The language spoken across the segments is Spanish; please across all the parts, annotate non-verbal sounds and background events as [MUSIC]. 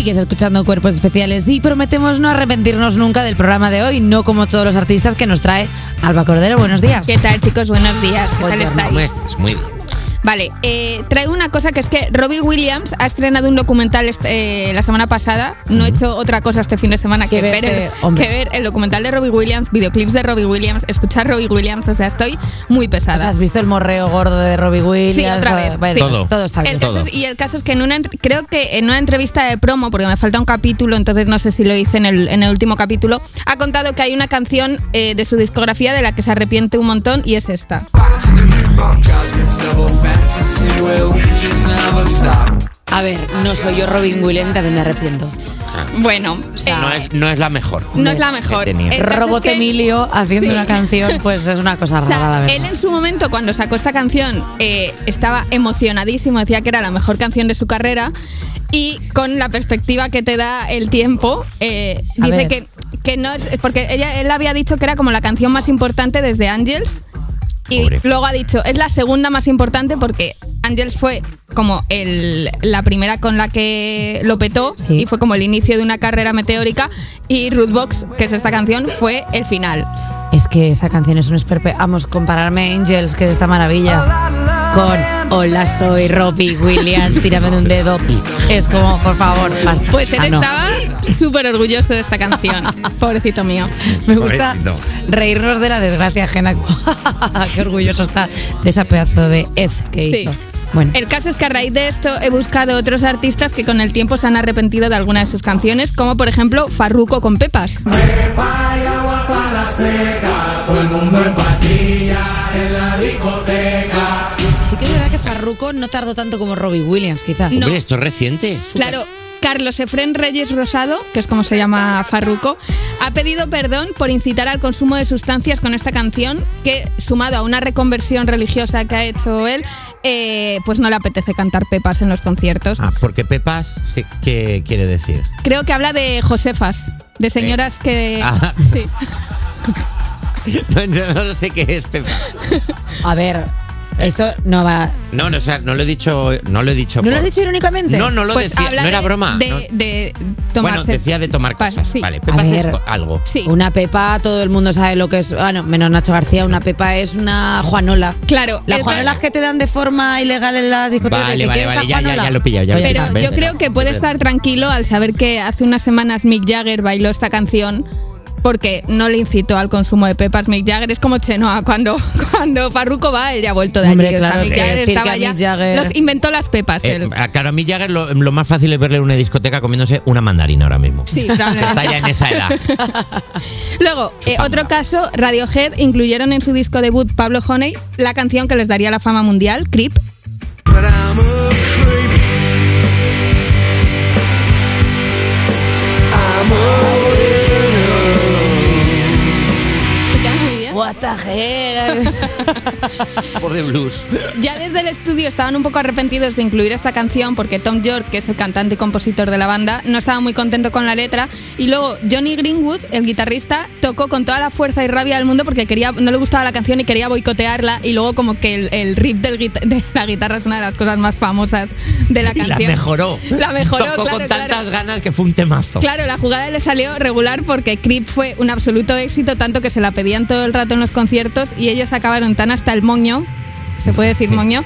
Sigues escuchando Cuerpos Especiales y prometemos no arrepentirnos nunca del programa de hoy, no como todos los artistas que nos trae Alba Cordero. Buenos días. ¿Qué tal, chicos? Buenos días. ¿Qué tal Buenos estáis? ¿Cómo estás? Muy bien. Vale, eh, traigo una cosa que es que Robbie Williams ha estrenado un documental este- eh, la semana pasada. No he hecho otra cosa este fin de semana que, Que ver, el, hombre. que ver el documental de Robbie Williams, videoclips de Robbie Williams, escuchar Robbie Williams. O sea, estoy muy O sea, pesada. ¿Has visto el morreo gordo de Robbie Williams? Sí, otra vez, Bueno, sí. Todo. todo está bien. El caso todo. es- y el caso es que en una creo que en una entrevista de promo, porque me falta un capítulo, entonces no sé si lo hice en el, en el último capítulo, ha contado que hay una canción eh, de su discografía de la que se arrepiente un montón y es esta. A ver, no soy yo Robin Williams y también me arrepiento. Bueno, sea, eh, No es, no es la mejor. no es la mejor. es Robot que- Emilio haciendo Sí. una canción, pues es una cosa O rara, la verdad. él en su momento, cuando sacó esta canción, eh, estaba emocionadísimo, decía que era la mejor canción de su carrera. Y con la perspectiva que te da el tiempo, eh, dice ver. que, que no es. Porque ella, él había dicho que era como la canción más importante desde Angels. Y Pobre. luego ha dicho, es la segunda más importante porque Angels fue como el, la primera con la que lo petó Sí. y fue como el inicio de una carrera meteórica. Y Rootbox, que es esta canción, fue el final. Es que esa canción es un esperpe. Vamos, compararme a Angels, que es esta maravilla, con Hola, soy Robbie Williams, tírame de un dedo. [LAUGHS] Es como, por favor, basta. Pues él Ah, no. estaba súper orgulloso de esta canción. [LAUGHS] Pobrecito mío. Me gusta Pobrecito. Reírnos de la desgracia ajena. [LAUGHS] Qué orgulloso está de esa pedazo de Ed que Sí. hizo. Bueno, El caso es que a raíz de esto he buscado otros artistas que con el tiempo se han arrepentido de alguna de sus canciones, como por ejemplo Farruko con Pepas. sí que es verdad que Farruko no tardó tanto como Robbie Williams, quizás. No. Hombre, esto es reciente. Claro, Carlos Efren Reyes Rosado, que es como se llama Farruko, ha pedido perdón por incitar al consumo de sustancias con esta canción, que sumado a una reconversión religiosa que ha hecho él, eh, pues no le apetece cantar Pepas en los conciertos. Ah, porque Pepas, ¿qué, qué quiere decir? Creo que habla de Josefas, de señoras que... Ah. [LAUGHS] Sí. No, [LAUGHS] yo no sé qué es Pepas. A ver, esto no va. No, no, o sea, no lo he dicho, no lo he dicho. ¿No lo has dicho irónicamente? No, no lo Pues decía, habla no era de- broma. De, no. de tomarse... Bueno, decía de tomar Pa- cosas. sí. Vale, Pepas ver. es algo. Sí. Una pepa, todo el mundo sabe lo que es. Bueno, menos Nacho García, una pepa es una Juanola. Claro, Las Juanolas que te dan de forma ilegal en las discotecas. Vale, ¿Te vale, vale, ya, ya, ya lo he pillado, ya lo he Pero yo creo que puede es estar tranquilo al saber que hace unas semanas Mick Jagger bailó esta canción porque no le incitó al consumo de pepas. Mick Jagger es como Chenoa, cuando, [LAUGHS] cuando Farruko va, él ya ha vuelto de allí. Hombre, O sea, claro, Mick Jagger estaba ya- Mick Jagger- Los inventó las pepas. Eh, él. claro, a mí Jagger lo, lo más fácil es verle en una discoteca comiéndose una mandarina ahora mismo. Sí. [LAUGHS] Está ya en esa edad. [LAUGHS] Luego, eh, otro caso, Radiohead incluyeron en su disco debut Pablo Honey la canción que les daría la fama mundial, Creep. ¿Te hell? [LAUGHS] Por de blues. Ya desde el estudio estaban un poco arrepentidos de incluir esta canción porque Tom York, que es el cantante y compositor de la banda, no estaba muy contento con la letra. Y luego Johnny Greenwood, el guitarrista, tocó con toda la fuerza y rabia del mundo porque quería, no le gustaba la canción y quería boicotearla. Y luego como que el, el riff del de la guitarra es una de las cosas más famosas de la Y canción. la mejoró. La mejoró, Tocó claro, con claro. tantas ganas que fue un temazo. Claro, la jugada le salió regular porque Creep fue un absoluto éxito, tanto que se la pedían todo el rato en los conciertos y ellos acabaron tan hasta el moño, se puede decir moño,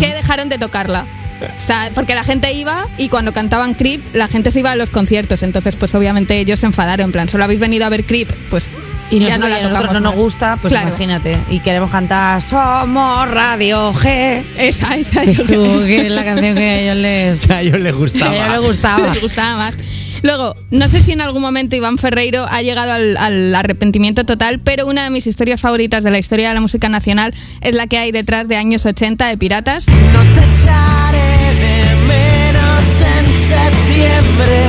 que dejaron de tocarla. O sea, porque la gente iba y cuando cantaban Creep, la gente se iba a los conciertos. Entonces, pues obviamente ellos se enfadaron. En plan, solo habéis venido a ver Creep, pues Y ya no la tocamos no nos gusta, pues Claro. imagínate. Y queremos cantar Somos Radio G. Esa, esa. Que yo es creo. que es la canción que a ellos les, [LAUGHS] A ellos les gustaba. a ellos les gustaba. [LAUGHS] Les gustaba más. Luego, no sé si en algún momento Iván Ferreiro ha llegado al, al arrepentimiento total, pero una de mis historias favoritas de la historia de la música nacional es la que hay detrás de años 80 de Piratas. No te echaré de menos en septiembre.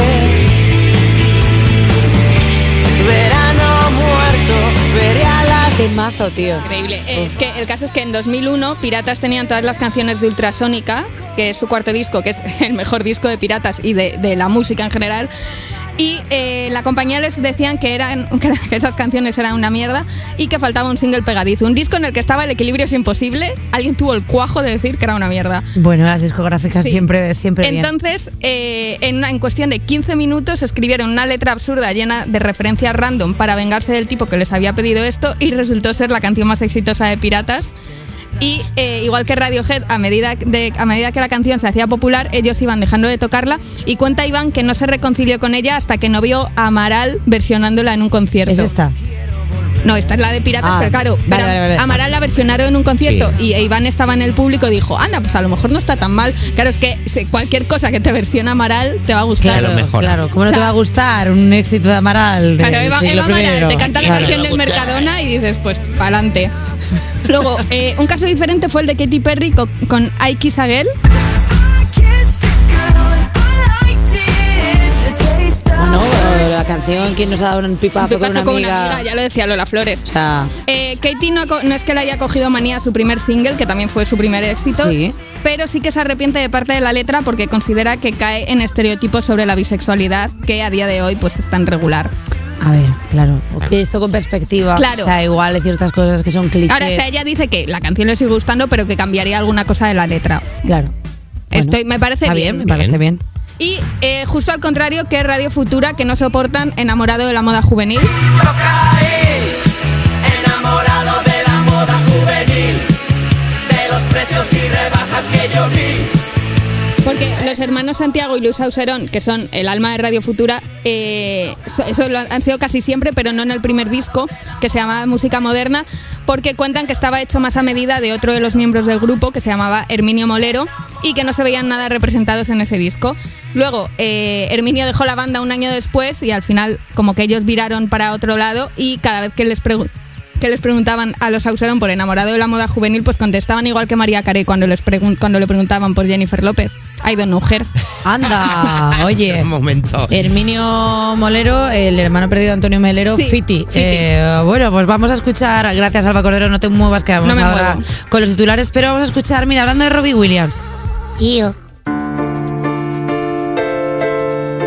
Verano muerto, veré a las Temazo, tío. Increíble. Es que el caso es que en 2001 Piratas tenían todas las canciones de Ultrasónica, que es su cuarto disco, que es [LAUGHS] el mejor disco de Piratas y de, de la música en general. Y eh, la compañía les decían que, eran, [LAUGHS] que esas canciones eran una mierda y que faltaba un single pegadizo. Un disco en el que estaba el equilibrio es imposible. Alguien tuvo el cuajo de decir que era una mierda. Bueno, las discográficas Sí. siempre, siempre bien. Entonces, eh, en, en cuestión de 15 minutos escribieron una letra absurda llena de referencias random para vengarse del tipo que les había pedido esto y resultó ser la canción más exitosa de Piratas. Y eh, igual que Radiohead, a medida, de, a medida que la canción se hacía popular, ellos iban dejando de tocarla y cuenta Iván que no se reconcilió con ella hasta que no vio a Amaral versionándola en un concierto. Es esta. No, esta es la de Piratas, Ah, pero claro, vale, pero vale, vale. Amaral la versionaron en un concierto y Iván estaba en el público y dijo, anda, pues a lo mejor no está tan mal. Claro, es que cualquier cosa que te versiona Amaral te va a gustar. Claro, mejor. Claro, ¿cómo no O te va a gustar un éxito de Amaral? Claro, Eva, Amaral te canta la Claro. canción del Mercadona y dices, pues, pa'lante. [LAUGHS] Luego, eh, un caso diferente fue el de Katy Perry co- con, I Kiss a Girl. Bueno, la canción, ¿quién nos ha dado un pipazo, Pipazo con una con amiga? ya lo decía Lola Flores. O sea, Eh, Katy no, es que le haya cogido manía a su primer single, que también fue su primer éxito, Sí. pero sí que se arrepiente de parte de la letra porque considera que cae en estereotipos sobre la bisexualidad que a día de hoy pues es tan regular. A ver, claro. Esto con perspectiva. Claro. O sea, igual hay ciertas cosas que son clichés. Ahora, o sea, ella dice que la canción le sigue gustando, pero que cambiaría alguna cosa de la letra. Claro. Estoy- me parece está bien. bien. me parece bien. Y eh, justo al contrario que Radio Futura, que no soportan enamorado de la moda juvenil. Los hermanos Santiago y Luis Auserón, que son el alma de Radio Futura, eh, so- eso lo han han sido casi siempre, pero no en el primer disco, que se llamaba Música Moderna, porque cuentan que estaba hecho más a medida de otro de los miembros del grupo, que se llamaba Herminio Molero, y que no se veían nada representados en ese disco. Luego, eh, Herminio dejó la banda un año después y al final como que ellos viraron para otro lado y cada vez que les preguntaban que les preguntaban a los Auserón por enamorado de la moda juvenil, pues contestaban igual que María Carey cuando, les pregun- cuando le preguntaban por Jennifer López. I don't know her. Anda, [LAUGHS] oye. Un momento. Herminio Molero, el hermano perdido de Antonio Melero, Sí, Fiti. Fiti. Eh, bueno, pues vamos a escuchar, gracias Alba Cordero, no te muevas, que vamos No me ahora muevo. con los titulares, pero vamos a escuchar, mira, hablando de Robbie Williams. Tío,